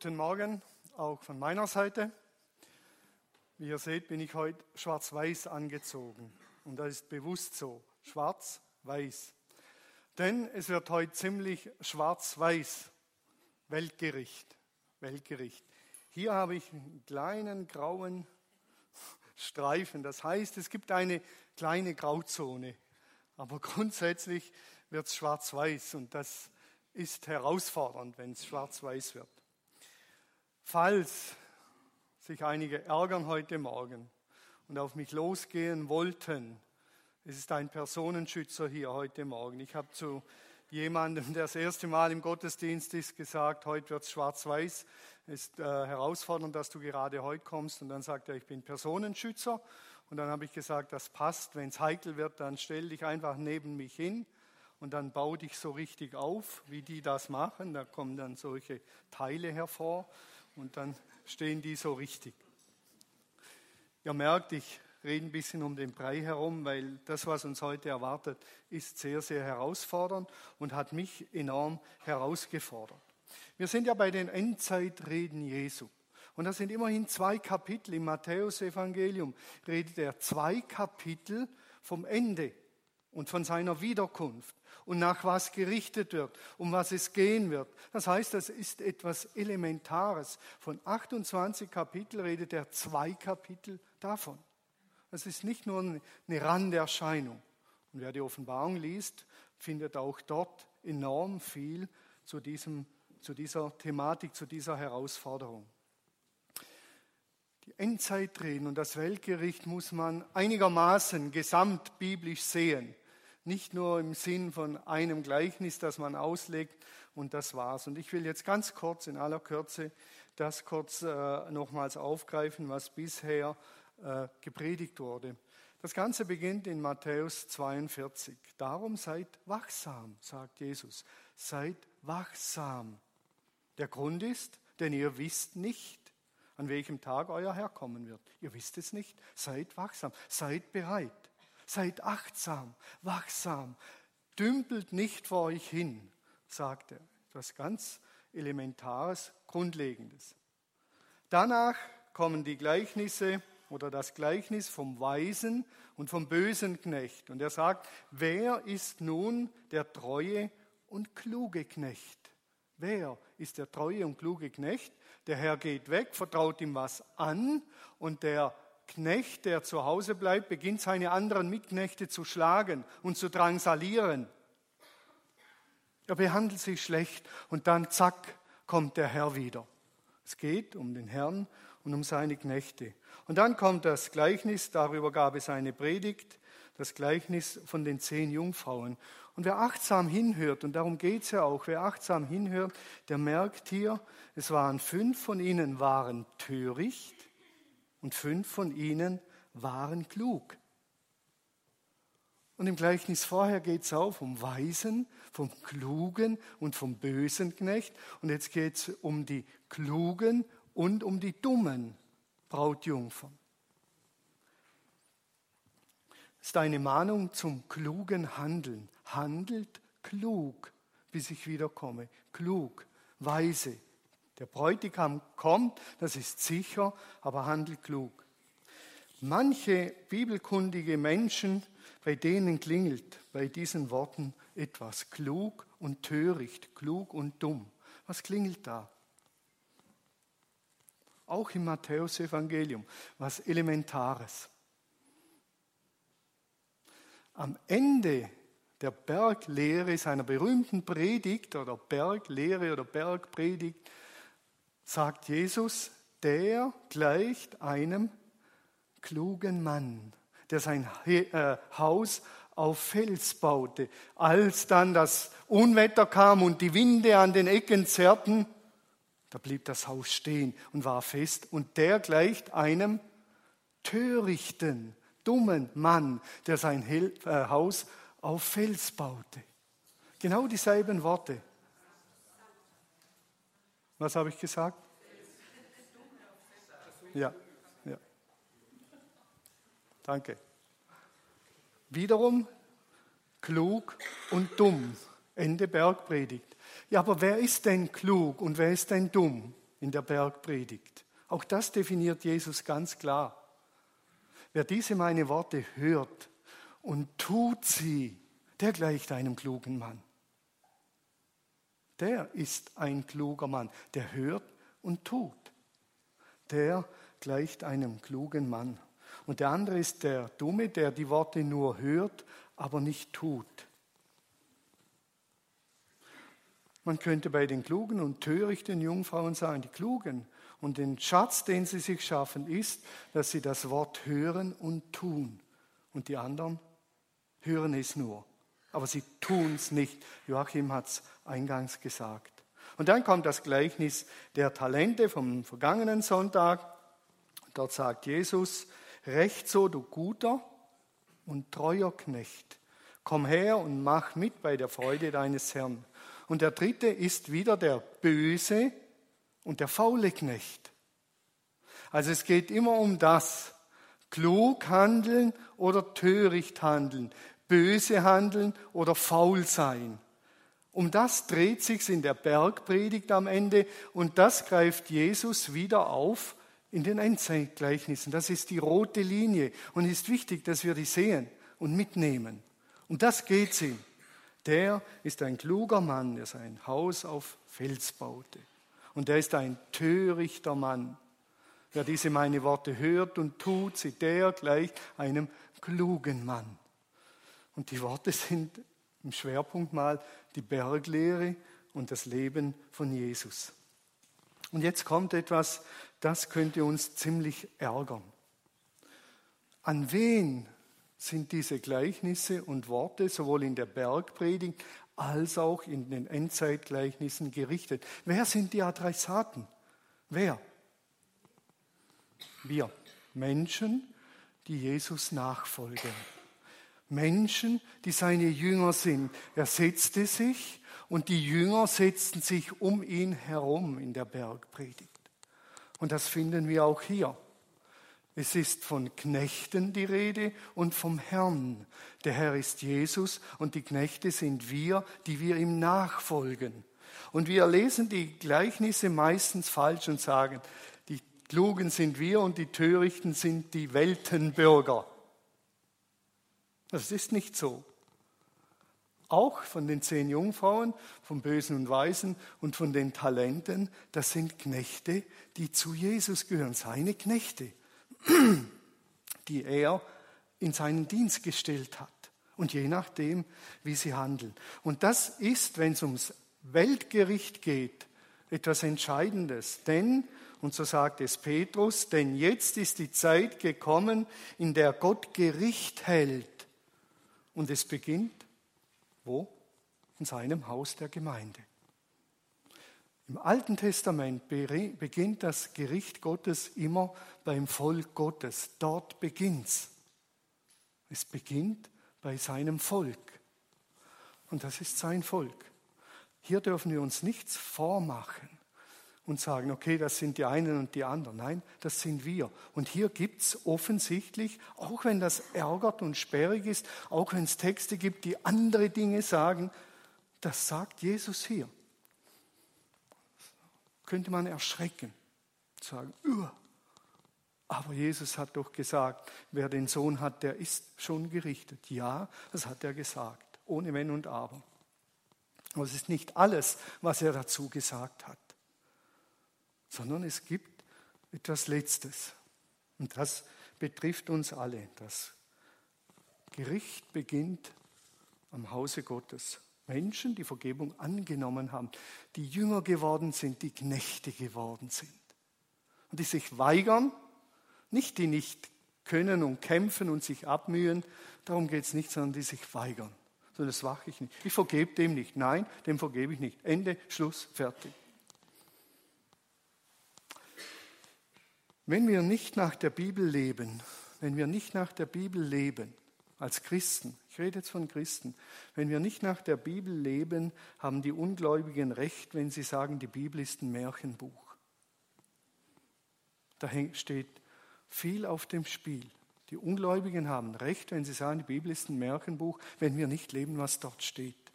Guten Morgen, auch von meiner Seite. Wie ihr seht, bin ich heute schwarz-weiß angezogen. Und das ist bewusst so, schwarz-weiß. Denn es wird heute ziemlich schwarz-weiß. Weltgericht, Weltgericht. Hier habe ich einen kleinen grauen Streifen. Das heißt, es gibt eine kleine Grauzone. Aber grundsätzlich wird es schwarz-weiß und das ist herausfordernd, wenn es schwarz-weiß wird. Falls sich einige ärgern heute Morgen und auf mich losgehen wollten, es ist ein Personenschützer hier heute Morgen. Ich habe zu jemandem, der das erste Mal im Gottesdienst ist, gesagt, heute wird es schwarz-weiß. Es ist äh, herausfordernd, dass du gerade heute kommst. Und dann sagt er, ich bin Personenschützer. Und dann habe ich gesagt, das passt. Wenn es heikel wird, dann stell dich einfach neben mich hin und dann bau dich so richtig auf, wie die das machen. Da kommen dann solche Teile hervor und dann stehen die so richtig. Ihr merkt, ich rede ein bisschen um den Brei herum, weil das, was uns heute erwartet, ist sehr, sehr herausfordernd und hat mich enorm herausgefordert. Wir sind ja bei den Endzeitreden Jesu. Und das sind immerhin zwei Kapitel. Im Matthäusevangelium redet er zwei Kapitel vom Ende und von seiner Wiederkunft und nach was gerichtet wird, um was es gehen wird. Das heißt, das ist etwas Elementares. Von 28 Kapitel redet er zwei Kapitel davon. Das ist nicht nur eine Randerscheinung. Und wer die Offenbarung liest, findet auch dort enorm viel zu, diesem, zu dieser Thematik, zu dieser Herausforderung. Die Endzeitreden und das Weltgericht muss man einigermaßen gesamtbiblisch sehen. Nicht nur im Sinn von einem Gleichnis, das man auslegt und das war's. Und ich will jetzt ganz kurz, in aller Kürze, das kurz äh, nochmals aufgreifen, was bisher äh, gepredigt wurde. Das Ganze beginnt in Matthäus 42. Darum seid wachsam, sagt Jesus. Seid wachsam. Der Grund ist, denn ihr wisst nicht, an welchem Tag euer Herr kommen wird. Ihr wisst es nicht. Seid wachsam. Seid bereit. Seid achtsam, wachsam, dümpelt nicht vor euch hin, sagt er. Etwas ganz Elementares, Grundlegendes. Danach kommen die Gleichnisse oder das Gleichnis vom weisen und vom bösen Knecht. Und er sagt, wer ist nun der treue und kluge Knecht? Wer ist der treue und kluge Knecht? Der Herr geht weg, vertraut ihm was an und der Knecht, der zu Hause bleibt, beginnt seine anderen Mitknechte zu schlagen und zu drangsalieren. Er behandelt sie schlecht und dann zack kommt der Herr wieder. Es geht um den Herrn und um seine Knechte. Und dann kommt das Gleichnis, darüber gab es eine Predigt, das Gleichnis von den zehn Jungfrauen. Und wer achtsam hinhört, und darum geht es ja auch, wer achtsam hinhört, der merkt hier, es waren fünf von ihnen waren töricht und fünf von ihnen waren klug. Und im Gleichnis vorher geht es auch vom Weisen, vom Klugen und vom bösen Knecht. Und jetzt geht es um die Klugen und um die dummen Brautjungfern. Das ist eine Mahnung zum klugen Handeln. Handelt klug, bis ich wiederkomme. Klug, weise. Der Bräutigam kommt, das ist sicher, aber handelt klug. Manche bibelkundige Menschen, bei denen klingelt bei diesen Worten etwas klug und töricht, klug und dumm. Was klingelt da? Auch im Matthäusevangelium, was Elementares. Am Ende der Berglehre seiner berühmten Predigt oder Berglehre oder Bergpredigt sagt Jesus, der gleicht einem klugen Mann, der sein äh, Haus auf Fels baute. Als dann das Unwetter kam und die Winde an den Ecken zerrten, da blieb das Haus stehen und war fest. Und der gleicht einem törichten, dummen Mann, der sein äh, Haus auf Fels baute. Genau dieselben Worte. Was habe ich gesagt? Ja, ja. Danke. Wiederum klug und dumm. Ende Bergpredigt. Ja, aber wer ist denn klug und wer ist denn dumm? in der Bergpredigt. Auch das definiert Jesus ganz klar. Wer diese meine Worte hört und tut sie, der gleicht einem klugen Mann. Der ist ein kluger Mann, der hört und tut. Der gleicht einem klugen Mann. Und der andere ist der Dumme, der die Worte nur hört, aber nicht tut. Man könnte bei den klugen und törichten Jungfrauen sagen, die klugen und den Schatz, den sie sich schaffen, ist, dass sie das Wort hören und tun. Und die anderen hören es nur, aber sie tun es nicht. Joachim hat es eingangs gesagt. Und dann kommt das Gleichnis der Talente vom vergangenen Sonntag. Dort sagt Jesus, Recht so, du guter und treuer Knecht. Komm her und mach mit bei der Freude deines Herrn. Und der dritte ist wieder der böse und der faule Knecht. Also es geht immer um das. Klug handeln oder töricht handeln. Böse handeln oder faul sein. Um das dreht sich in der Bergpredigt am Ende und das greift Jesus wieder auf in den Endzeitgleichnissen. Das ist die rote Linie und es ist wichtig, dass wir die sehen und mitnehmen. Und das geht ihm. Der ist ein kluger Mann, der sein Haus auf Fels baute. Und der ist ein törichter Mann. Wer diese meine Worte hört und tut sie, der gleicht einem klugen Mann. Und die Worte sind im Schwerpunkt mal die Berglehre und das Leben von Jesus. Und jetzt kommt etwas, das könnte uns ziemlich ärgern. An wen sind diese Gleichnisse und Worte sowohl in der Bergpredigt als auch in den Endzeitgleichnissen gerichtet? Wer sind die Adressaten? Wer? Wir Menschen, die Jesus nachfolgen. Menschen, die seine Jünger sind. Er setzte sich und die Jünger setzten sich um ihn herum in der Bergpredigt. Und das finden wir auch hier. Es ist von Knechten die Rede und vom Herrn. Der Herr ist Jesus und die Knechte sind wir, die wir ihm nachfolgen. Und wir lesen die Gleichnisse meistens falsch und sagen, die Klugen sind wir und die Törichten sind die Weltenbürger. Das ist nicht so. Auch von den zehn Jungfrauen, vom Bösen und Weisen und von den Talenten, das sind Knechte, die zu Jesus gehören, seine Knechte, die er in seinen Dienst gestellt hat. Und je nachdem, wie sie handeln. Und das ist, wenn es ums Weltgericht geht, etwas Entscheidendes. Denn, und so sagt es Petrus, denn jetzt ist die Zeit gekommen, in der Gott Gericht hält und es beginnt wo? In seinem Haus der Gemeinde. Im Alten Testament beginnt das Gericht Gottes immer beim Volk Gottes. Dort beginnt's. Es beginnt bei seinem Volk. Und das ist sein Volk. Hier dürfen wir uns nichts vormachen und sagen, okay, das sind die einen und die anderen. Nein, das sind wir. Und hier gibt es offensichtlich, auch wenn das ärgert und sperrig ist, auch wenn es Texte gibt, die andere Dinge sagen, das sagt Jesus hier. Könnte man erschrecken, sagen, Uah. aber Jesus hat doch gesagt, wer den Sohn hat, der ist schon gerichtet. Ja, das hat er gesagt, ohne Wenn und Aber. Aber es ist nicht alles, was er dazu gesagt hat sondern es gibt etwas Letztes. Und das betrifft uns alle. Das Gericht beginnt am Hause Gottes. Menschen, die Vergebung angenommen haben, die Jünger geworden sind, die Knechte geworden sind. Und die sich weigern, nicht die nicht können und kämpfen und sich abmühen, darum geht es nicht, sondern die sich weigern. So, das mache ich nicht. Ich vergebe dem nicht. Nein, dem vergebe ich nicht. Ende, Schluss, fertig. Wenn wir nicht nach der Bibel leben, wenn wir nicht nach der Bibel leben, als Christen, ich rede jetzt von Christen, wenn wir nicht nach der Bibel leben, haben die Ungläubigen recht, wenn sie sagen, die Bibel ist ein Märchenbuch. Da steht viel auf dem Spiel. Die Ungläubigen haben recht, wenn sie sagen, die Bibel ist ein Märchenbuch, wenn wir nicht leben, was dort steht.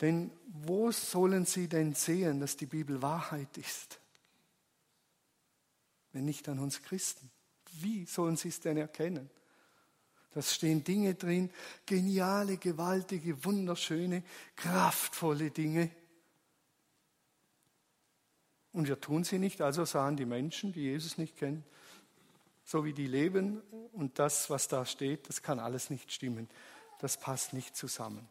Denn wo sollen sie denn sehen, dass die Bibel Wahrheit ist? Wenn nicht an uns Christen. Wie sollen sie es denn erkennen? Da stehen Dinge drin, geniale, gewaltige, wunderschöne, kraftvolle Dinge. Und wir tun sie nicht, also sahen die Menschen, die Jesus nicht kennen, so wie die leben und das, was da steht, das kann alles nicht stimmen. Das passt nicht zusammen.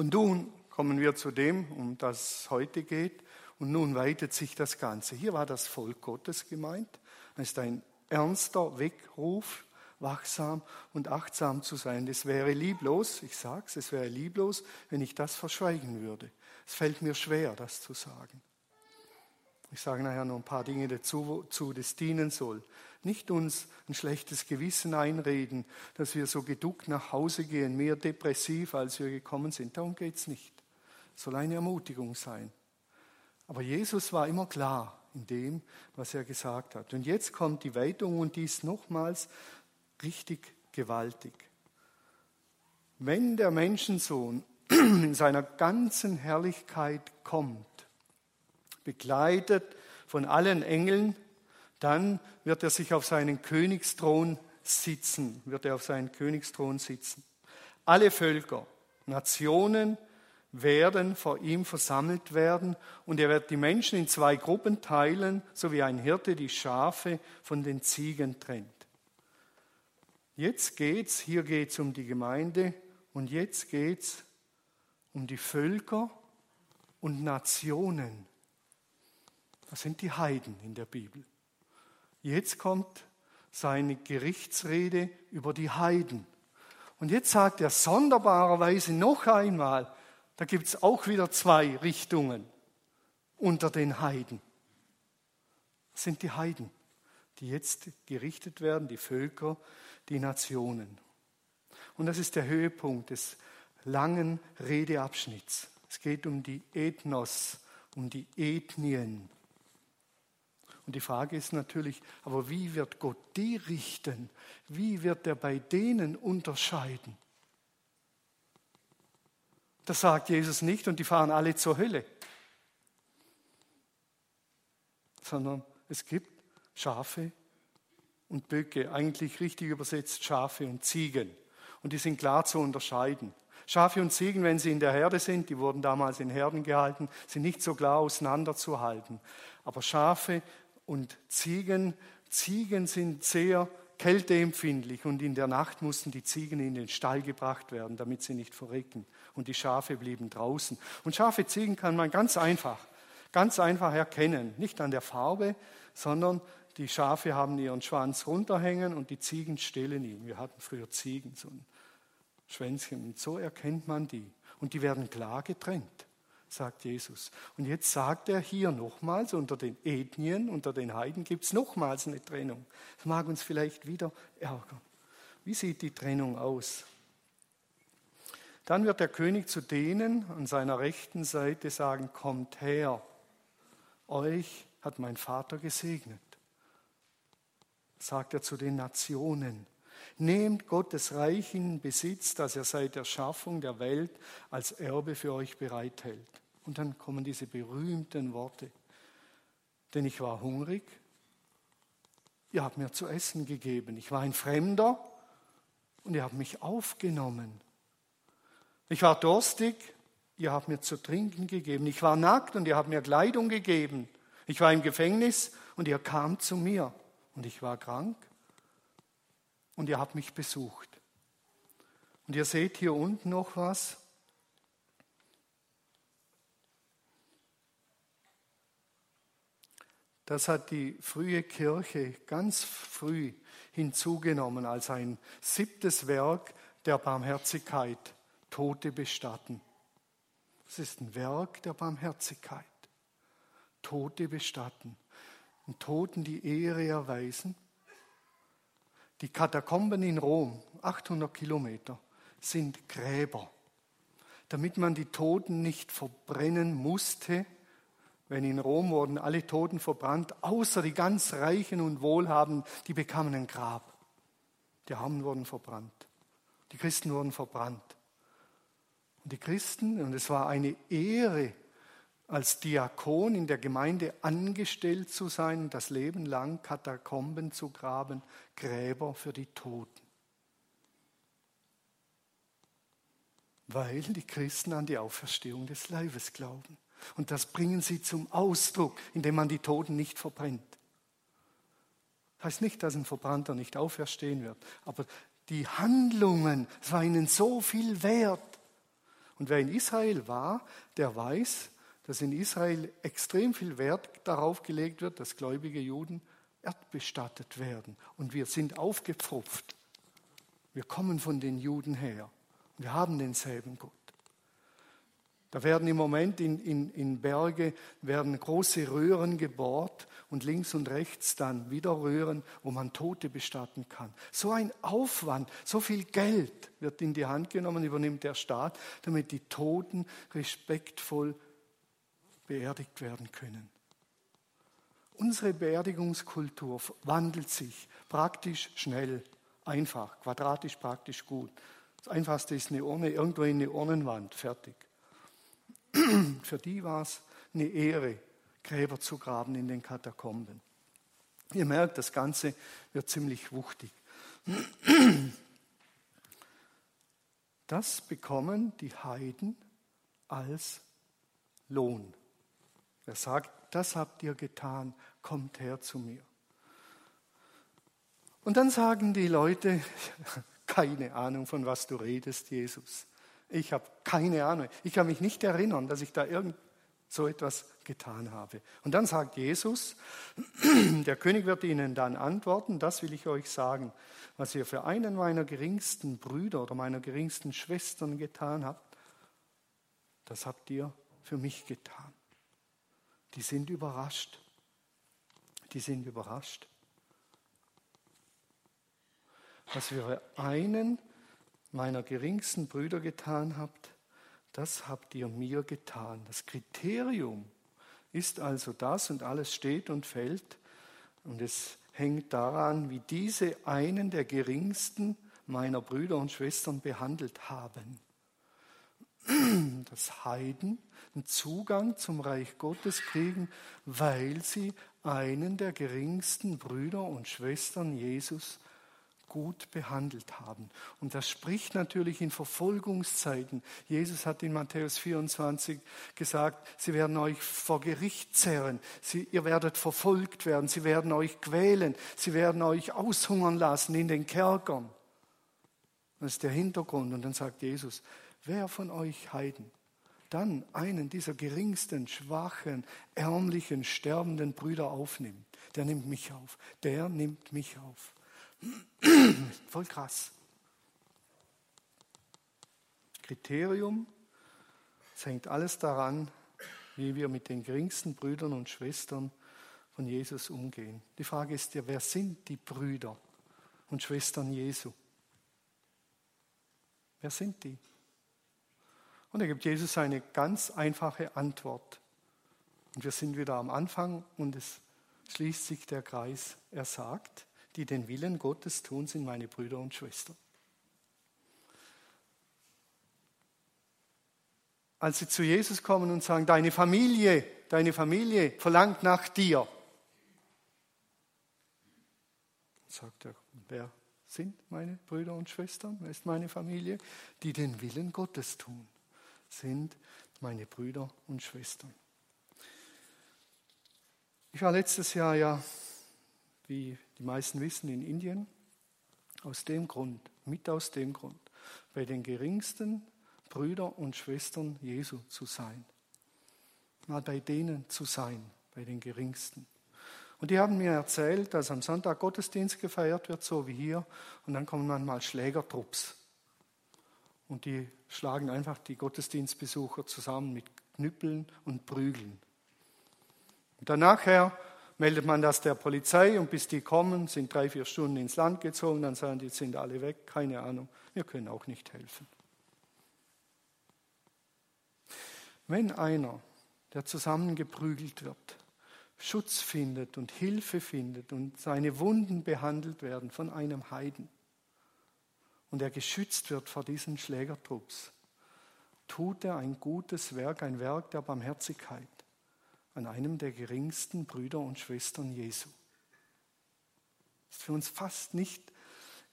Und nun kommen wir zu dem, um das es heute geht. Und nun weitet sich das Ganze. Hier war das Volk Gottes gemeint. Es ist ein ernster Weckruf, wachsam und achtsam zu sein. Es wäre lieblos, ich sage es, es wäre lieblos, wenn ich das verschweigen würde. Es fällt mir schwer, das zu sagen. Ich sage nachher noch ein paar Dinge dazu, wozu das dienen soll. Nicht uns ein schlechtes Gewissen einreden, dass wir so geduckt nach Hause gehen, mehr depressiv, als wir gekommen sind. Darum geht es nicht. Es soll eine Ermutigung sein. Aber Jesus war immer klar in dem, was er gesagt hat. Und jetzt kommt die Weitung und dies nochmals richtig gewaltig. Wenn der Menschensohn in seiner ganzen Herrlichkeit kommt, begleitet von allen Engeln, dann wird er sich auf seinen Königsthron sitzen, wird er auf seinen Königsthron sitzen. Alle Völker, Nationen werden vor ihm versammelt werden und er wird die Menschen in zwei Gruppen teilen, so wie ein Hirte die Schafe von den Ziegen trennt. Jetzt geht's, hier geht's um die Gemeinde und jetzt geht's um die Völker und Nationen. Das sind die Heiden in der Bibel. Jetzt kommt seine Gerichtsrede über die Heiden. Und jetzt sagt er sonderbarerweise noch einmal, da gibt es auch wieder zwei Richtungen unter den Heiden. Das sind die Heiden, die jetzt gerichtet werden, die Völker, die Nationen. Und das ist der Höhepunkt des langen Redeabschnitts. Es geht um die Ethnos, um die Ethnien. Und die Frage ist natürlich, aber wie wird Gott die richten? Wie wird er bei denen unterscheiden? Das sagt Jesus nicht und die fahren alle zur Hölle. Sondern es gibt Schafe und Böcke, eigentlich richtig übersetzt Schafe und Ziegen. Und die sind klar zu unterscheiden. Schafe und Ziegen, wenn sie in der Herde sind, die wurden damals in Herden gehalten, sind nicht so klar auseinanderzuhalten. Aber Schafe und Ziegen. Ziegen sind sehr kälteempfindlich und in der Nacht mussten die Ziegen in den Stall gebracht werden, damit sie nicht verrecken. Und die Schafe blieben draußen. Und Schafe, Ziegen kann man ganz einfach, ganz einfach erkennen. Nicht an der Farbe, sondern die Schafe haben ihren Schwanz runterhängen und die Ziegen stehlen ihn. Wir hatten früher Ziegen, so ein Schwänzchen. Und so erkennt man die. Und die werden klar getrennt sagt Jesus. Und jetzt sagt er hier nochmals, unter den Ethnien, unter den Heiden gibt es nochmals eine Trennung. Das mag uns vielleicht wieder ärgern. Wie sieht die Trennung aus? Dann wird der König zu denen an seiner rechten Seite sagen, kommt her, euch hat mein Vater gesegnet. Sagt er zu den Nationen, nehmt Gottes Reich in Besitz, das er seit der Schaffung der Welt als Erbe für euch bereithält. Und dann kommen diese berühmten Worte. Denn ich war hungrig, ihr habt mir zu essen gegeben. Ich war ein Fremder und ihr habt mich aufgenommen. Ich war durstig, ihr habt mir zu trinken gegeben. Ich war nackt und ihr habt mir Kleidung gegeben. Ich war im Gefängnis und ihr kamt zu mir. Und ich war krank und ihr habt mich besucht. Und ihr seht hier unten noch was. Das hat die frühe Kirche ganz früh hinzugenommen als ein siebtes Werk der Barmherzigkeit, Tote bestatten. Das ist ein Werk der Barmherzigkeit, Tote bestatten und Toten die Ehre erweisen. Die Katakomben in Rom, 800 Kilometer, sind Gräber, damit man die Toten nicht verbrennen musste, wenn in Rom wurden alle Toten verbrannt, außer die ganz Reichen und Wohlhabenden, die bekamen ein Grab. Die Armen wurden verbrannt. Die Christen wurden verbrannt. Und die Christen, und es war eine Ehre, als Diakon in der Gemeinde angestellt zu sein das Leben lang Katakomben zu graben, Gräber für die Toten. Weil die Christen an die Auferstehung des Leibes glauben. Und das bringen sie zum Ausdruck, indem man die Toten nicht verbrennt. Das heißt nicht, dass ein Verbrannter nicht auferstehen wird, aber die Handlungen, war ihnen so viel wert. Und wer in Israel war, der weiß, dass in Israel extrem viel Wert darauf gelegt wird, dass gläubige Juden erdbestattet werden. Und wir sind aufgepfropft. Wir kommen von den Juden her. Wir haben denselben Gott. Da werden im Moment in, in, in Berge werden große Röhren gebohrt und links und rechts dann wieder Röhren, wo man Tote bestatten kann. So ein Aufwand, so viel Geld wird in die Hand genommen, übernimmt der Staat, damit die Toten respektvoll beerdigt werden können. Unsere Beerdigungskultur wandelt sich praktisch schnell, einfach, quadratisch praktisch gut. Das Einfachste ist eine Urne, irgendwo in eine Urnenwand, fertig. Für die war es eine Ehre, Gräber zu graben in den Katakomben. Ihr merkt, das Ganze wird ziemlich wuchtig. Das bekommen die Heiden als Lohn. Er sagt, das habt ihr getan, kommt her zu mir. Und dann sagen die Leute, keine Ahnung, von was du redest, Jesus. Ich habe keine Ahnung. Ich kann mich nicht erinnern, dass ich da irgend so etwas getan habe. Und dann sagt Jesus, der König wird ihnen dann antworten, das will ich euch sagen, was ihr für einen meiner geringsten Brüder oder meiner geringsten Schwestern getan habt, das habt ihr für mich getan. Die sind überrascht. Die sind überrascht. Was ihr für einen meiner geringsten Brüder getan habt, das habt ihr mir getan. Das Kriterium ist also das und alles steht und fällt und es hängt daran, wie diese einen der geringsten meiner Brüder und Schwestern behandelt haben. Dass Heiden einen Zugang zum Reich Gottes kriegen, weil sie einen der geringsten Brüder und Schwestern Jesus gut behandelt haben. Und das spricht natürlich in Verfolgungszeiten. Jesus hat in Matthäus 24 gesagt, sie werden euch vor Gericht zerren, sie, ihr werdet verfolgt werden, sie werden euch quälen, sie werden euch aushungern lassen in den Kerkern. Das ist der Hintergrund. Und dann sagt Jesus, wer von euch Heiden dann einen dieser geringsten, schwachen, ärmlichen, sterbenden Brüder aufnimmt, der nimmt mich auf. Der nimmt mich auf. Voll krass. Kriterium, es hängt alles daran, wie wir mit den geringsten Brüdern und Schwestern von Jesus umgehen. Die Frage ist ja, wer sind die Brüder und Schwestern Jesu? Wer sind die? Und da gibt Jesus eine ganz einfache Antwort. Und wir sind wieder am Anfang und es schließt sich der Kreis. Er sagt, die den Willen Gottes tun, sind meine Brüder und Schwestern. Als sie zu Jesus kommen und sagen, deine Familie, deine Familie verlangt nach dir, sagt er, wer sind meine Brüder und Schwestern, wer ist meine Familie, die den Willen Gottes tun, sind meine Brüder und Schwestern. Ich war letztes Jahr ja wie die meisten wissen, in Indien. Aus dem Grund, mit aus dem Grund, bei den geringsten Brüdern und Schwestern Jesu zu sein. Mal bei denen zu sein, bei den geringsten. Und die haben mir erzählt, dass am Sonntag Gottesdienst gefeiert wird, so wie hier, und dann kommen manchmal Schlägertrupps. Und die schlagen einfach die Gottesdienstbesucher zusammen mit Knüppeln und Prügeln. Und dann nachher meldet man das der Polizei und bis die kommen, sind drei, vier Stunden ins Land gezogen, dann sagen die, jetzt sind alle weg, keine Ahnung, wir können auch nicht helfen. Wenn einer, der zusammengeprügelt wird, Schutz findet und Hilfe findet und seine Wunden behandelt werden von einem Heiden und er geschützt wird vor diesen Schlägertrupps, tut er ein gutes Werk, ein Werk der Barmherzigkeit an einem der geringsten Brüder und Schwestern Jesu. Das ist für uns fast nicht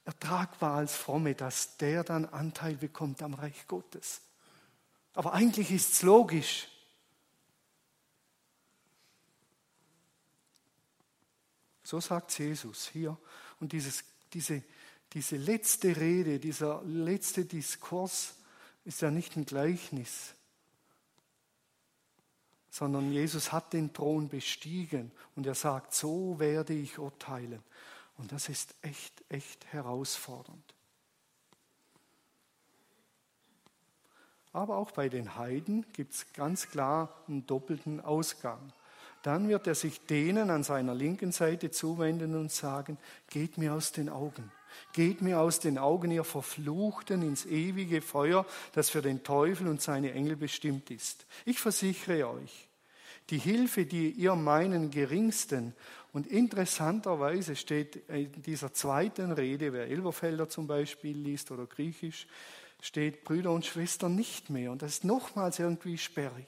ertragbar als Fromme, dass der dann Anteil bekommt am Reich Gottes. Aber eigentlich ist es logisch. So sagt Jesus hier. Und dieses, diese, diese letzte Rede, dieser letzte Diskurs ist ja nicht ein Gleichnis, sondern Jesus hat den Thron bestiegen und er sagt, so werde ich urteilen. Und das ist echt, echt herausfordernd. Aber auch bei den Heiden gibt es ganz klar einen doppelten Ausgang. Dann wird er sich denen an seiner linken Seite zuwenden und sagen, geht mir aus den Augen. Geht mir aus den Augen, ihr Verfluchten, ins ewige Feuer, das für den Teufel und seine Engel bestimmt ist. Ich versichere euch, die Hilfe, die ihr meinen Geringsten, und interessanterweise steht in dieser zweiten Rede, wer Elberfelder zum Beispiel liest oder Griechisch, steht Brüder und Schwestern nicht mehr. Und das ist nochmals irgendwie sperrig.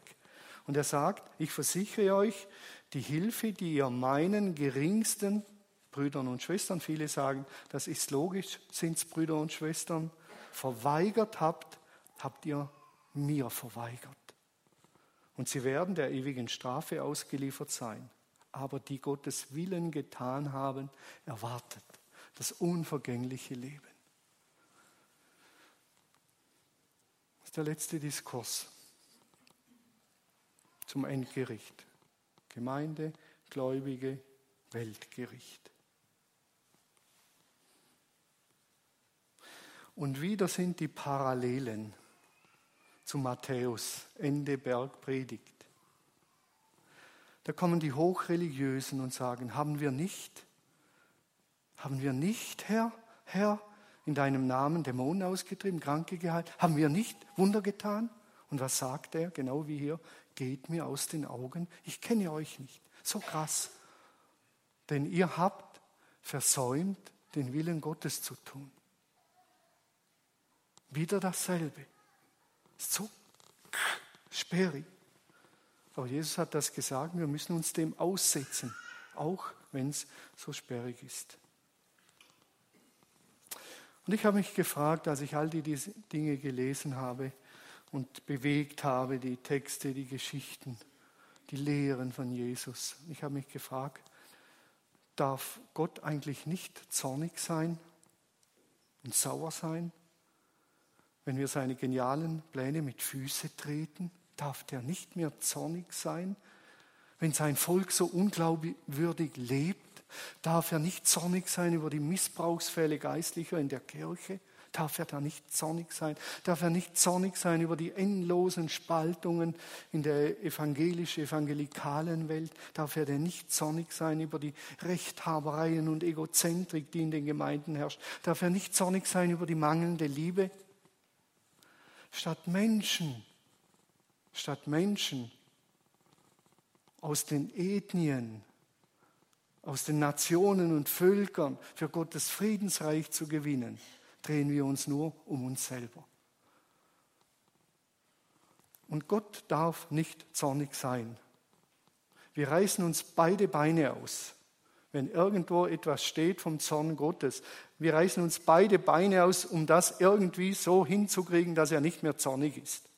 Und er sagt, ich versichere euch, die Hilfe, die ihr meinen geringsten Brüdern und Schwestern, viele sagen, das ist logisch, sind es Brüder und Schwestern, verweigert habt, habt ihr mir verweigert. Und sie werden der ewigen Strafe ausgeliefert sein. Aber die Gottes Willen getan haben, erwartet das unvergängliche Leben. Das ist der letzte Diskurs zum Endgericht. Gemeinde, Gläubige, Weltgericht. Und wieder sind die Parallelen zu Matthäus, Ende Bergpredigt. Da kommen die Hochreligiösen und sagen, haben wir nicht, haben wir nicht, Herr, Herr, in deinem Namen Dämonen ausgetrieben, Kranke geheilt? Haben wir nicht Wunder getan? Und was sagt er? Genau wie hier, geht mir aus den Augen, ich kenne euch nicht. So krass. Denn ihr habt versäumt, den Willen Gottes zu tun. Wieder dasselbe. So sperrig. Aber Jesus hat das gesagt, wir müssen uns dem aussetzen, auch wenn es so sperrig ist. Und ich habe mich gefragt, als ich all diese Dinge gelesen habe, und bewegt habe, die Texte, die Geschichten, die Lehren von Jesus. Ich habe mich gefragt, darf Gott eigentlich nicht zornig sein und sauer sein, wenn wir seine genialen Pläne mit Füße treten? Darf der nicht mehr zornig sein, wenn sein Volk so unglaubwürdig lebt? Darf er nicht zornig sein über die Missbrauchsfälle Geistlicher in der Kirche? Darf er da nicht zornig sein? Darf er nicht zornig sein über die endlosen Spaltungen in der evangelisch-evangelikalen Welt? Darf er denn nicht zornig sein über die Rechthabereien und Egozentrik, die in den Gemeinden herrscht? Darf er nicht zornig sein über die mangelnde Liebe? Statt Menschen, statt Menschen aus den Ethnien, aus den Nationen und Völkern für Gottes Friedensreich zu gewinnen, drehen wir uns nur um uns selber. Und Gott darf nicht zornig sein. Wir reißen uns beide Beine aus. Wenn irgendwo etwas steht vom Zorn Gottes, wir reißen uns beide Beine aus, um das irgendwie so hinzukriegen, dass er nicht mehr zornig ist.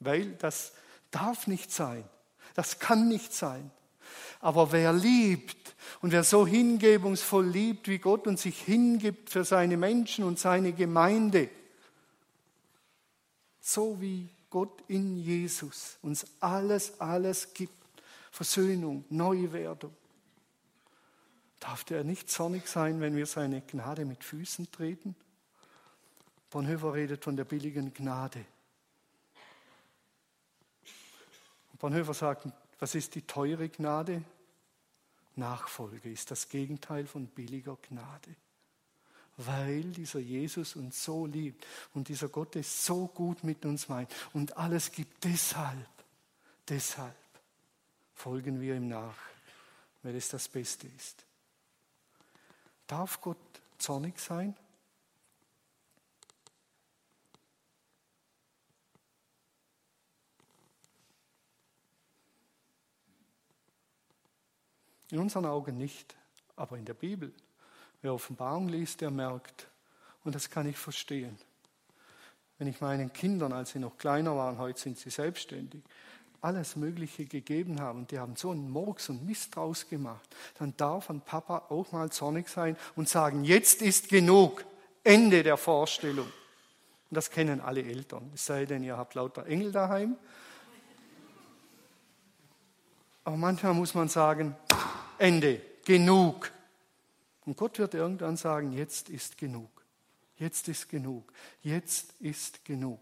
Weil das darf nicht sein. Das kann nicht sein. Aber wer liebt und wer so hingebungsvoll liebt, wie Gott und sich hingibt für seine Menschen und seine Gemeinde, so wie Gott in Jesus uns alles, alles gibt, Versöhnung, Neuwerdung, darf der nicht zornig sein, wenn wir seine Gnade mit Füßen treten? Bonhoeffer redet von der billigen Gnade. Bonhoeffer sagt, was ist die teure Gnade? Nachfolge ist das Gegenteil von billiger Gnade. Weil dieser Jesus uns so liebt und dieser Gott es so gut mit uns meint und alles gibt deshalb, deshalb folgen wir ihm nach, weil es das Beste ist. Darf Gott zornig sein? In unseren Augen nicht, aber in der Bibel. Wer Offenbarung liest, der merkt, und das kann ich verstehen. Wenn ich meinen Kindern, als sie noch kleiner waren, heute sind sie selbstständig, alles Mögliche gegeben habe und die haben so einen Murks und Mist draus gemacht, dann darf ein Papa auch mal zornig sein und sagen, jetzt ist genug, Ende der Vorstellung. Und das kennen alle Eltern, es sei denn, ihr habt lauter Engel daheim. Aber manchmal muss man sagen, Ende, genug. Und Gott wird irgendwann sagen, jetzt ist genug. Jetzt ist genug. Jetzt ist genug.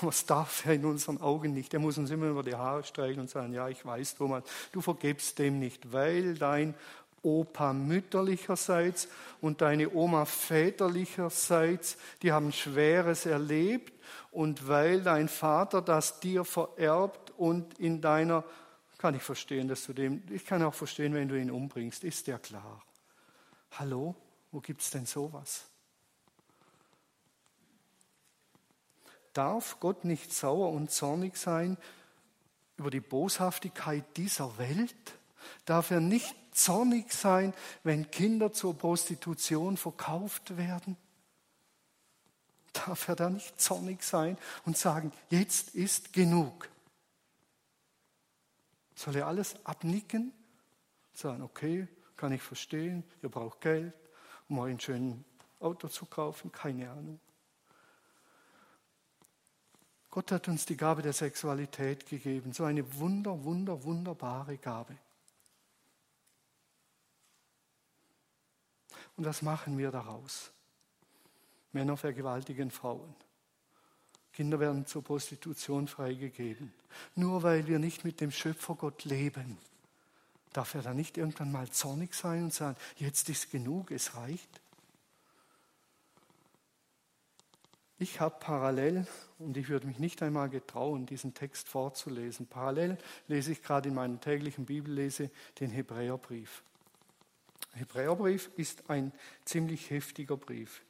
Aber es darf er in unseren Augen nicht. Er muss uns immer über die Haare streichen und sagen, ja, ich weiß, Thomas, du vergebst dem nicht, weil dein Opa mütterlicherseits und deine Oma väterlicherseits, die haben Schweres erlebt und weil dein Vater das dir vererbt und in deiner, kann ich verstehen, dass du dem, ich kann auch verstehen, wenn du ihn umbringst, ist ja klar. Hallo, wo gibt es denn sowas? Darf Gott nicht sauer und zornig sein über die Boshaftigkeit dieser Welt? Darf er nicht zornig sein, wenn Kinder zur Prostitution verkauft werden? Darf er da nicht zornig sein und sagen, jetzt ist genug? Soll er alles abnicken? Sagen, okay, kann ich verstehen, ihr braucht Geld, um euch ein schönes Auto zu kaufen, keine Ahnung. Gott hat uns die Gabe der Sexualität gegeben, so eine wunder, wunder, wunderbare Gabe. Und was machen wir daraus? Männer vergewaltigen Frauen. Kinder werden zur Prostitution freigegeben. Nur weil wir nicht mit dem Schöpfergott leben, darf er dann nicht irgendwann mal zornig sein und sagen, jetzt ist genug, es reicht? Ich habe parallel, und ich würde mich nicht einmal getrauen, diesen Text vorzulesen, parallel lese ich gerade in meiner täglichen Bibellese den Hebräerbrief. Hebräerbrief ist ein ziemlich heftiger Brief.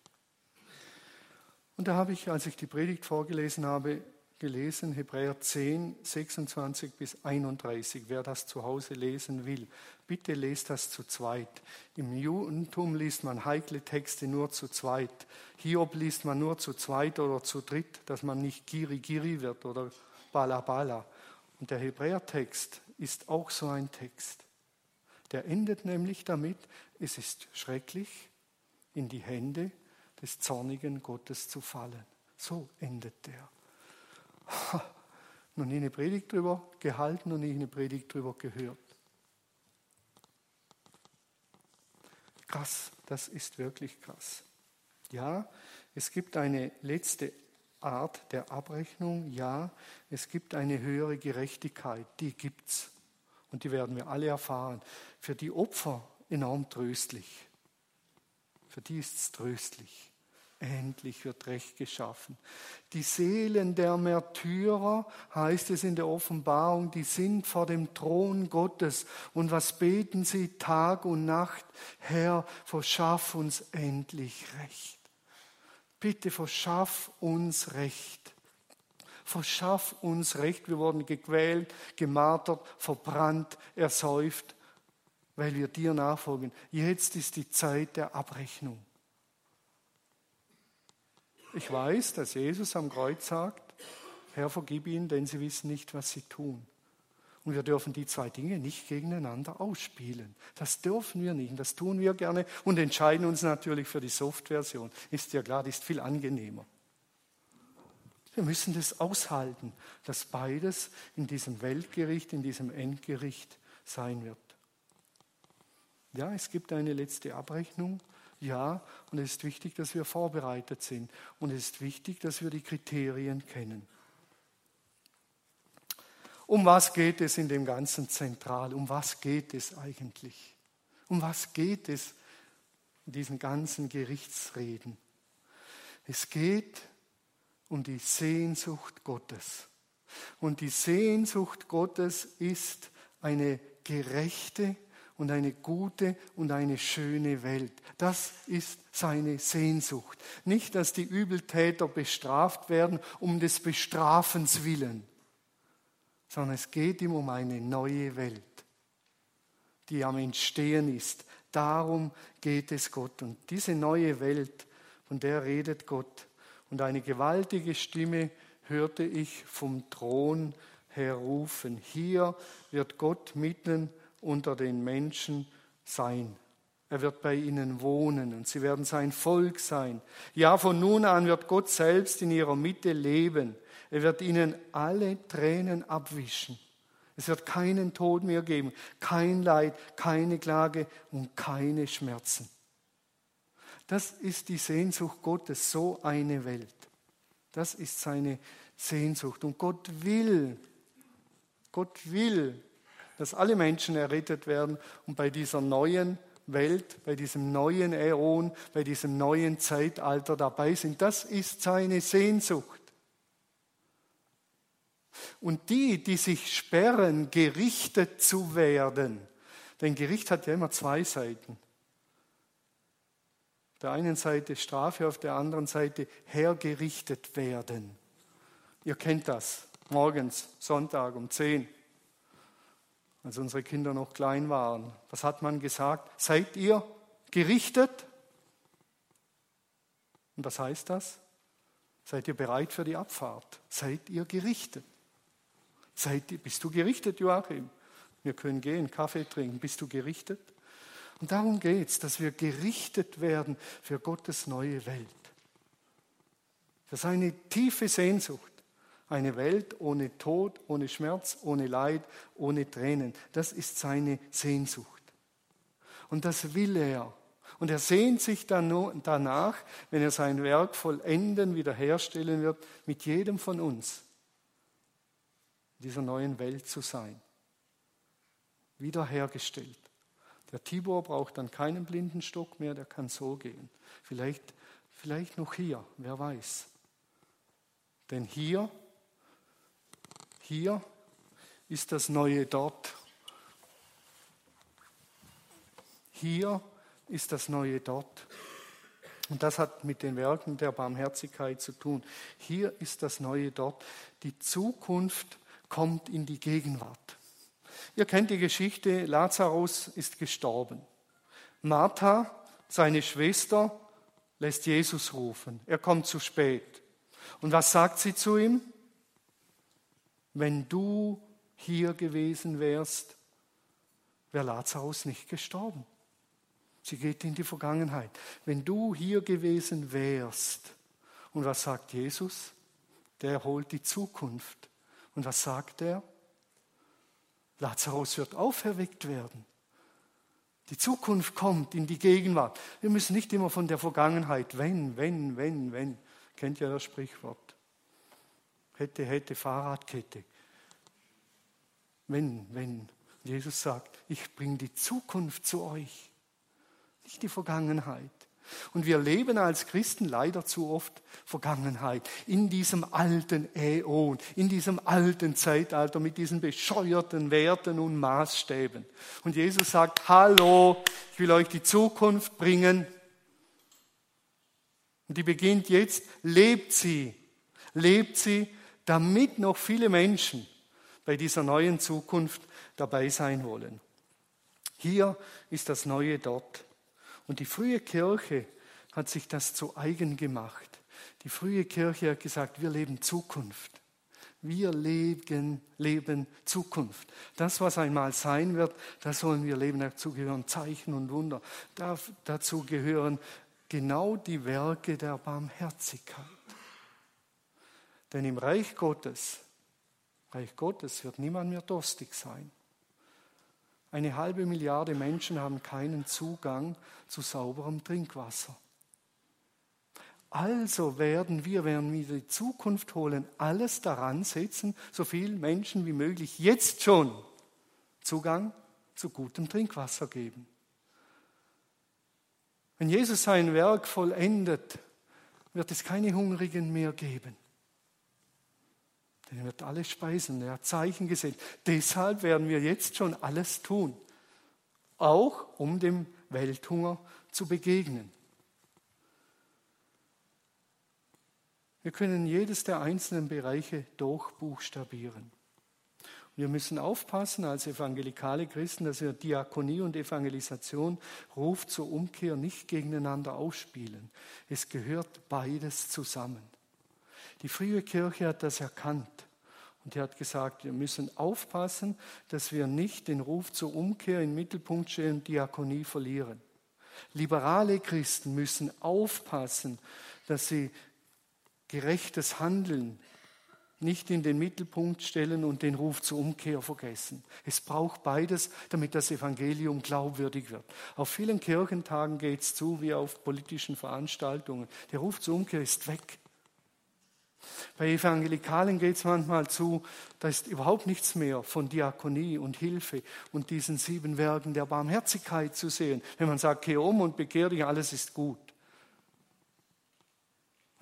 Und da habe ich, als ich die Predigt vorgelesen habe, gelesen, Hebräer 10, 26 bis 31. Wer das zu Hause lesen will, bitte lest das zu zweit. Im Judentum liest man heikle Texte nur zu zweit. Hiob liest man nur zu zweit oder zu dritt, dass man nicht Giri Giri wird oder Bala Bala. Und der Hebräertext ist auch so ein Text. Der endet nämlich damit, es ist schrecklich, in die Hände des zornigen Gottes zu fallen. So endet der. Noch nie eine Predigt drüber gehalten, noch nie eine Predigt drüber gehört. Krass, das ist wirklich krass. Ja, es gibt eine letzte Art der Abrechnung. Ja, es gibt eine höhere Gerechtigkeit. Die gibt's. Und die werden wir alle erfahren. Für die Opfer enorm tröstlich. Für die ist es tröstlich. Endlich wird Recht geschaffen. Die Seelen der Märtyrer, heißt es in der Offenbarung, die sind vor dem Thron Gottes. Und was beten sie Tag und Nacht? Herr, verschaff uns endlich Recht. Bitte verschaff uns Recht. Verschaff uns Recht. Wir wurden gequält, gemartert, verbrannt, ersäuft, weil wir dir nachfolgen. Jetzt ist die Zeit der Abrechnung. Ich weiß, dass Jesus am Kreuz sagt, Herr, vergib ihnen, denn sie wissen nicht, was sie tun. Und wir dürfen die zwei Dinge nicht gegeneinander ausspielen. Das dürfen wir nicht. Und das tun wir gerne und entscheiden uns natürlich für die Soft-Version. Ist ja klar, die ist viel angenehmer. Wir müssen das aushalten, dass beides in diesem Weltgericht, in diesem Endgericht sein wird. Ja, es gibt eine letzte Abrechnung ja, und es ist wichtig, dass wir vorbereitet sind. Und es ist wichtig, dass wir die Kriterien kennen. Um was geht es in dem Ganzen zentral? Um was geht es eigentlich? Um was geht es in diesen ganzen Gerichtsreden? Es geht um die Sehnsucht Gottes. Und die Sehnsucht Gottes ist eine gerechte, und eine gute und eine schöne Welt. Das ist seine Sehnsucht. Nicht, dass die Übeltäter bestraft werden um des Bestrafens willen, sondern es geht ihm um eine neue Welt. die am Entstehen ist. Darum geht es Gott. Und diese neue Welt, von der redet Gott. Und eine gewaltige Stimme hörte ich vom Thron her rufen. Hier wird Gott mitten unter den Menschen sein. Er wird bei ihnen wohnen und sie werden sein Volk sein. Ja, von nun an wird Gott selbst in ihrer Mitte leben. Er wird ihnen alle Tränen abwischen. Es wird keinen Tod mehr geben, kein Leid, keine Klage und keine Schmerzen. Das ist die Sehnsucht Gottes, so eine Welt. Das ist seine Sehnsucht. Und Gott will, Gott will, dass alle Menschen errettet werden und bei dieser neuen Welt, bei diesem neuen Äon, bei diesem neuen Zeitalter dabei sind. Das ist seine Sehnsucht. Und die, die sich sperren, gerichtet zu werden, denn Gericht hat ja immer zwei Seiten. Auf der einen Seite Strafe, auf der anderen Seite hergerichtet werden. Ihr kennt das. Morgens, Sonntag um 10 als unsere Kinder noch klein waren. Was hat man gesagt? Seid ihr gerichtet? Und was heißt das? Seid ihr bereit für die Abfahrt? Seid ihr gerichtet? Seid bist du gerichtet, Joachim? Wir können gehen, Kaffee trinken. Bist du gerichtet? Und darum geht es, dass wir gerichtet werden für Gottes neue Welt. Das ist eine tiefe Sehnsucht. Eine Welt ohne Tod, ohne Schmerz, ohne Leid, ohne Tränen. Das ist seine Sehnsucht. Und das will er. Und er sehnt sich dann danach, wenn er sein Werk vollenden, wiederherstellen wird, mit jedem von uns in dieser neuen Welt zu sein. Wiederhergestellt. Der Tibor braucht dann keinen Blindenstock mehr, der kann so gehen. Vielleicht, vielleicht noch hier, wer weiß. Denn hier hier ist das Neue dort. Hier ist das Neue dort. Und das hat mit den Werken der Barmherzigkeit zu tun. Hier ist das Neue dort. Die Zukunft kommt in die Gegenwart. Ihr kennt die Geschichte, Lazarus ist gestorben. Martha, seine Schwester, lässt Jesus rufen. Er kommt zu spät. Und was sagt sie zu ihm? Wenn du hier gewesen wärst, wäre Lazarus nicht gestorben. Sie geht in die Vergangenheit. Wenn du hier gewesen wärst, und was sagt Jesus? Der holt die Zukunft. Und was sagt er? Lazarus wird auferweckt werden. Die Zukunft kommt in die Gegenwart. Wir müssen nicht immer von der Vergangenheit, wenn, wenn, wenn, wenn. Kennt ja das Sprichwort hätte, hätte, Fahrradkette. Wenn, wenn. Jesus sagt, ich bringe die Zukunft zu euch, nicht die Vergangenheit. Und wir leben als Christen leider zu oft Vergangenheit, in diesem alten Äon, in diesem alten Zeitalter mit diesen bescheuerten Werten und Maßstäben. Und Jesus sagt, hallo, ich will euch die Zukunft bringen. Und die beginnt jetzt, lebt sie, lebt sie damit noch viele Menschen bei dieser neuen Zukunft dabei sein wollen. Hier ist das Neue dort. Und die frühe Kirche hat sich das zu eigen gemacht. Die frühe Kirche hat gesagt, wir leben Zukunft. Wir leben, leben Zukunft. Das, was einmal sein wird, da sollen wir leben. Dazu gehören Zeichen und Wunder. dazu gehören genau die Werke der Barmherzigkeit. Denn im Reich Gottes, Reich Gottes wird niemand mehr durstig sein. Eine halbe Milliarde Menschen haben keinen Zugang zu sauberem Trinkwasser. Also werden wir, wenn wir die Zukunft holen, alles daran setzen, so vielen Menschen wie möglich jetzt schon Zugang zu gutem Trinkwasser geben. Wenn Jesus sein Werk vollendet, wird es keine Hungrigen mehr geben. Er wird alles speisen. Er hat Zeichen gesehen. Deshalb werden wir jetzt schon alles tun. Auch um dem Welthunger zu begegnen. Wir können jedes der einzelnen Bereiche durchbuchstabieren. Wir müssen aufpassen als evangelikale Christen, dass wir Diakonie und Evangelisation, Ruf zur Umkehr nicht gegeneinander ausspielen. Es gehört beides zusammen. Die frühe Kirche hat das erkannt und die hat gesagt, wir müssen aufpassen, dass wir nicht den Ruf zur Umkehr in den Mittelpunkt stellen und Diakonie verlieren. Liberale Christen müssen aufpassen, dass sie gerechtes Handeln nicht in den Mittelpunkt stellen und den Ruf zur Umkehr vergessen. Es braucht beides, damit das Evangelium glaubwürdig wird. Auf vielen Kirchentagen geht es zu wie auf politischen Veranstaltungen. Der Ruf zur Umkehr ist weg. Bei Evangelikalen geht es manchmal zu, da ist überhaupt nichts mehr von Diakonie und Hilfe und diesen sieben Werken der Barmherzigkeit zu sehen. Wenn man sagt, geh um und bekehr dich, alles ist gut.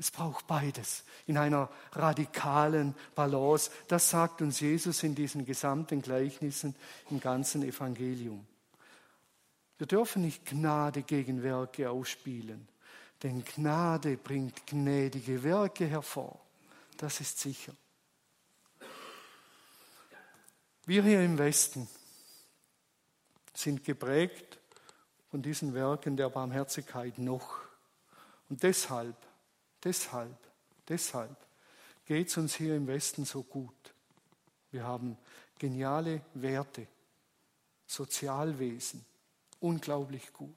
Es braucht beides in einer radikalen Balance. Das sagt uns Jesus in diesen gesamten Gleichnissen im ganzen Evangelium. Wir dürfen nicht Gnade gegen Werke ausspielen, denn Gnade bringt gnädige Werke hervor. Das ist sicher. Wir hier im Westen sind geprägt von diesen Werken der Barmherzigkeit noch. Und deshalb Deshalb, deshalb geht es uns hier im Westen so gut. Wir haben geniale Werte, Sozialwesen, unglaublich gut.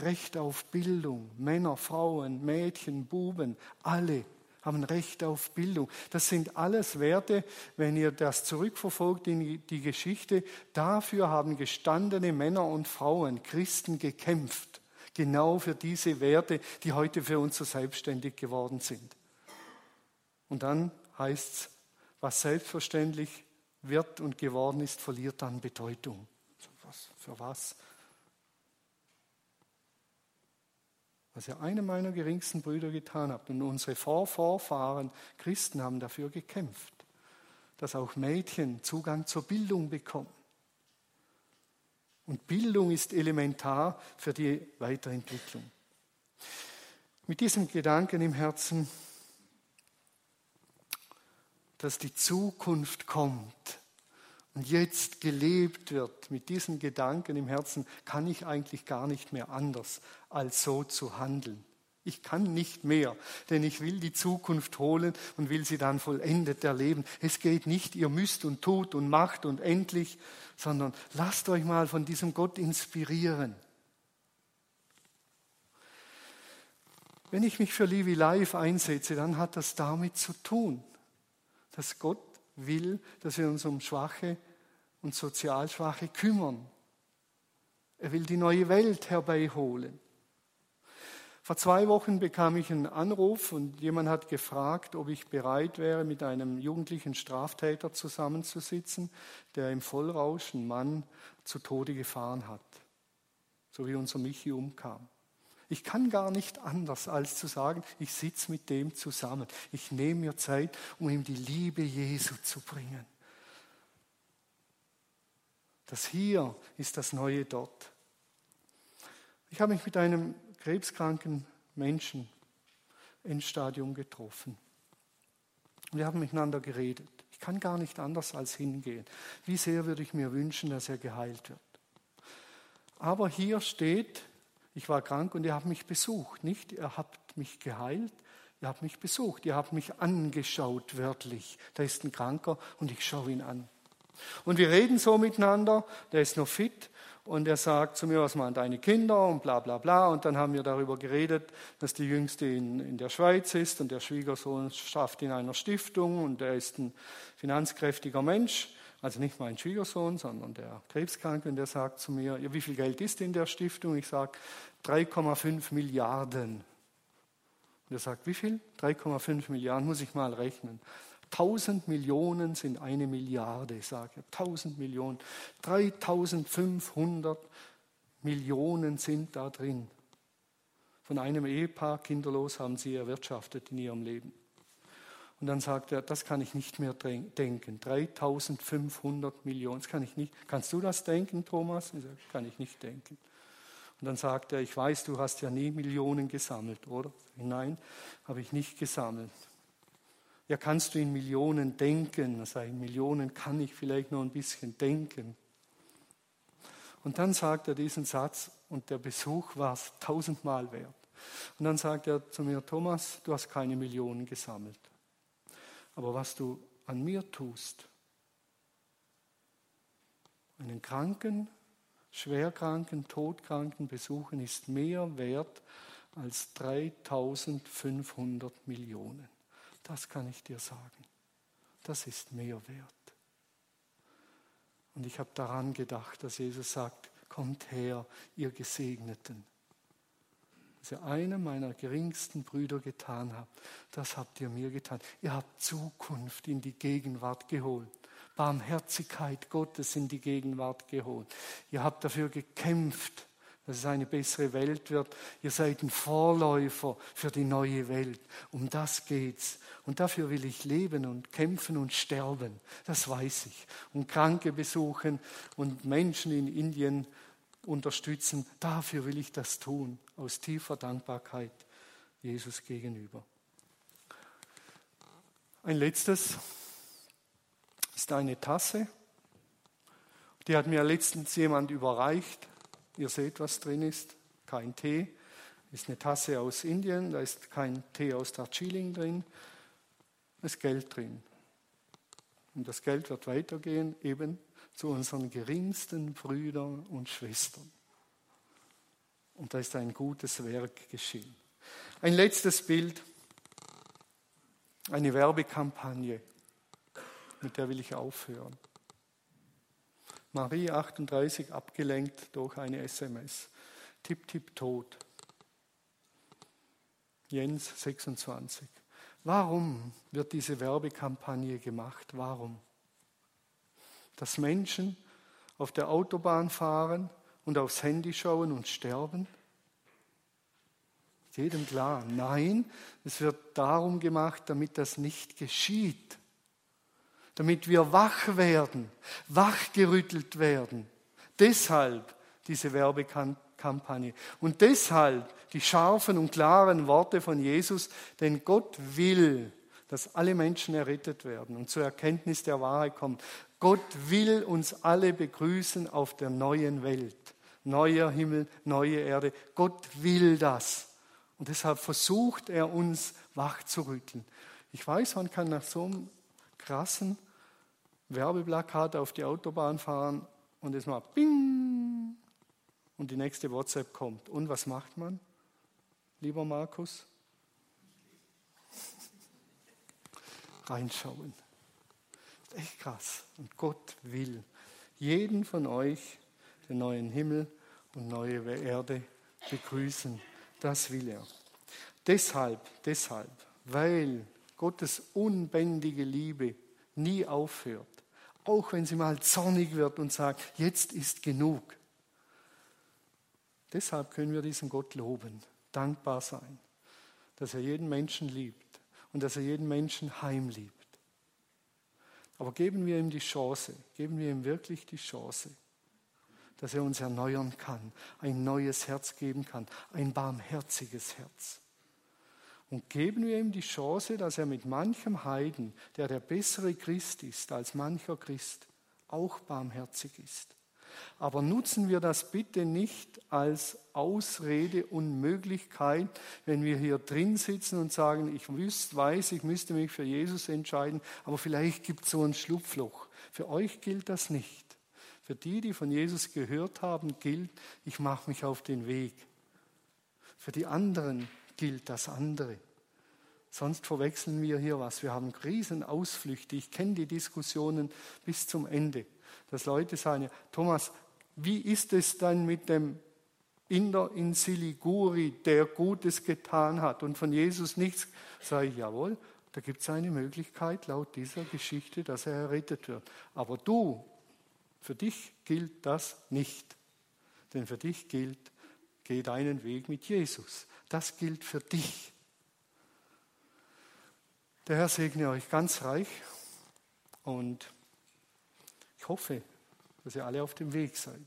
Recht auf Bildung, Männer, Frauen, Mädchen, Buben, alle haben Recht auf Bildung. Das sind alles Werte, wenn ihr das zurückverfolgt in die Geschichte, dafür haben gestandene Männer und Frauen, Christen gekämpft genau für diese Werte, die heute für uns so selbstständig geworden sind. Und dann heißt es, was selbstverständlich wird und geworden ist, verliert dann Bedeutung. Was, für was? Was ja einer meiner geringsten Brüder getan hat. Und unsere Vorvorfahren, Christen, haben dafür gekämpft, dass auch Mädchen Zugang zur Bildung bekommen. Und Bildung ist elementar für die Weiterentwicklung. Mit diesem Gedanken im Herzen, dass die Zukunft kommt und jetzt gelebt wird, mit diesen Gedanken im Herzen kann ich eigentlich gar nicht mehr anders, als so zu handeln. Ich kann nicht mehr, denn ich will die Zukunft holen und will sie dann vollendet erleben. Es geht nicht, ihr müsst und tut und macht und endlich, sondern lasst euch mal von diesem Gott inspirieren. Wenn ich mich für Livi Life einsetze, dann hat das damit zu tun, dass Gott will, dass wir uns um Schwache und sozial Schwache kümmern. Er will die neue Welt herbeiholen. Vor zwei Wochen bekam ich einen Anruf und jemand hat gefragt, ob ich bereit wäre, mit einem jugendlichen Straftäter zusammenzusitzen, der im Vollrausch einen Mann zu Tode gefahren hat, so wie unser Michi umkam. Ich kann gar nicht anders, als zu sagen, ich sitze mit dem zusammen. Ich nehme mir Zeit, um ihm die Liebe Jesu zu bringen. Das hier ist das Neue dort. Ich habe mich mit einem krebskranken Menschen Endstadium getroffen. Wir haben miteinander geredet. Ich kann gar nicht anders als hingehen. Wie sehr würde ich mir wünschen, dass er geheilt wird. Aber hier steht, ich war krank und ihr habt mich besucht. Nicht, ihr habt mich geheilt, ihr habt mich besucht. Ihr habt mich angeschaut, wörtlich. Da ist ein Kranker und ich schaue ihn an. Und wir reden so miteinander, der ist noch fit und er sagt zu mir, was machen deine Kinder und bla bla bla. Und dann haben wir darüber geredet, dass die Jüngste in, in der Schweiz ist und der Schwiegersohn schafft in einer Stiftung und er ist ein finanzkräftiger Mensch. Also nicht mein Schwiegersohn, sondern der Krebskranke. Und der sagt zu mir, ja, wie viel Geld ist in der Stiftung? Ich sage 3,5 Milliarden. Und er sagt, wie viel? 3,5 Milliarden, muss ich mal rechnen. 1000 Millionen sind eine Milliarde, sage ich. 1000 Millionen. 3500 Millionen sind da drin. Von einem Ehepaar kinderlos haben sie erwirtschaftet in ihrem Leben. Und dann sagt er, das kann ich nicht mehr denken. 3500 Millionen, das kann ich nicht. Kannst du das denken, Thomas? Ich sage, kann ich nicht denken. Und dann sagt er, ich weiß, du hast ja nie Millionen gesammelt, oder? Nein, habe ich nicht gesammelt. Ja, kannst du in Millionen denken? Also in Millionen kann ich vielleicht noch ein bisschen denken. Und dann sagt er diesen Satz, und der Besuch war es tausendmal wert. Und dann sagt er zu mir, Thomas, du hast keine Millionen gesammelt. Aber was du an mir tust, einen Kranken, Schwerkranken, Todkranken besuchen, ist mehr wert als 3500 Millionen. Das kann ich dir sagen. Das ist mehr wert. Und ich habe daran gedacht, dass Jesus sagt, kommt her, ihr Gesegneten. Was ihr einem meiner geringsten Brüder getan habt, das habt ihr mir getan. Ihr habt Zukunft in die Gegenwart geholt. Barmherzigkeit Gottes in die Gegenwart geholt. Ihr habt dafür gekämpft, dass es eine bessere Welt wird. Ihr seid ein Vorläufer für die neue Welt. Um das geht's. Und dafür will ich leben und kämpfen und sterben. Das weiß ich. Und Kranke besuchen und Menschen in Indien unterstützen. Dafür will ich das tun. Aus tiefer Dankbarkeit Jesus gegenüber. Ein letztes ist eine Tasse. Die hat mir letztens jemand überreicht. Ihr seht, was drin ist. Kein Tee. Ist eine Tasse aus Indien, da ist kein Tee aus Darjeeling drin. Da ist Geld drin. Und das Geld wird weitergehen eben zu unseren geringsten Brüdern und Schwestern. Und da ist ein gutes Werk geschehen. Ein letztes Bild, eine Werbekampagne, mit der will ich aufhören. Marie 38 abgelenkt durch eine SMS. Tipp, tipp, tot. Jens 26. Warum wird diese Werbekampagne gemacht? Warum? Dass Menschen auf der Autobahn fahren und aufs Handy schauen und sterben? Jedem klar, nein, es wird darum gemacht, damit das nicht geschieht damit wir wach werden, wachgerüttelt werden. Deshalb diese Werbekampagne. Und deshalb die scharfen und klaren Worte von Jesus, denn Gott will, dass alle Menschen errettet werden und zur Erkenntnis der Wahrheit kommen. Gott will uns alle begrüßen auf der neuen Welt. Neuer Himmel, neue Erde. Gott will das. Und deshalb versucht er uns wach zu rütteln. Ich weiß, man kann nach so einem krassen Werbeplakat auf die Autobahn fahren und es macht Bing und die nächste WhatsApp kommt. Und was macht man, lieber Markus? Reinschauen. Das ist echt krass. Und Gott will jeden von euch den neuen Himmel und neue Erde begrüßen. Das will er. Deshalb, deshalb, weil Gottes unbändige Liebe nie aufhört, auch wenn sie mal zornig wird und sagt, jetzt ist genug. Deshalb können wir diesen Gott loben, dankbar sein, dass er jeden Menschen liebt und dass er jeden Menschen heimliebt. Aber geben wir ihm die Chance, geben wir ihm wirklich die Chance, dass er uns erneuern kann, ein neues Herz geben kann, ein barmherziges Herz und geben wir ihm die Chance, dass er mit manchem Heiden, der der bessere Christ ist als mancher Christ, auch barmherzig ist. Aber nutzen wir das bitte nicht als Ausrede und Möglichkeit, wenn wir hier drin sitzen und sagen, ich wüsste, weiß, ich müsste mich für Jesus entscheiden, aber vielleicht gibt es so ein Schlupfloch. Für euch gilt das nicht. Für die, die von Jesus gehört haben, gilt, ich mache mich auf den Weg. Für die anderen gilt das andere. Sonst verwechseln wir hier was. Wir haben Riesenausflüchte. Ich kenne die Diskussionen bis zum Ende. Dass Leute sagen, Thomas, wie ist es dann mit dem Inder in Siliguri, der Gutes getan hat und von Jesus nichts? Sage ich, jawohl, da gibt es eine Möglichkeit laut dieser Geschichte, dass er errettet wird. Aber du, für dich gilt das nicht. Denn für dich gilt, geh deinen Weg mit Jesus. Das gilt für dich. Der Herr segne euch ganz reich und ich hoffe, dass ihr alle auf dem Weg seid.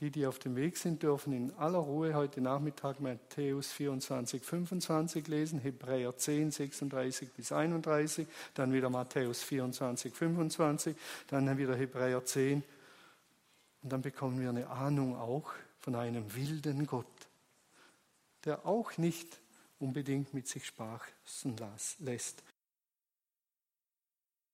Die, die auf dem Weg sind, dürfen in aller Ruhe heute Nachmittag Matthäus 24, 25 lesen, Hebräer 10, 36 bis 31, dann wieder Matthäus 24, 25, dann wieder Hebräer 10. Und dann bekommen wir eine Ahnung auch von einem wilden Gott, der auch nicht unbedingt mit sich spaßen lässt.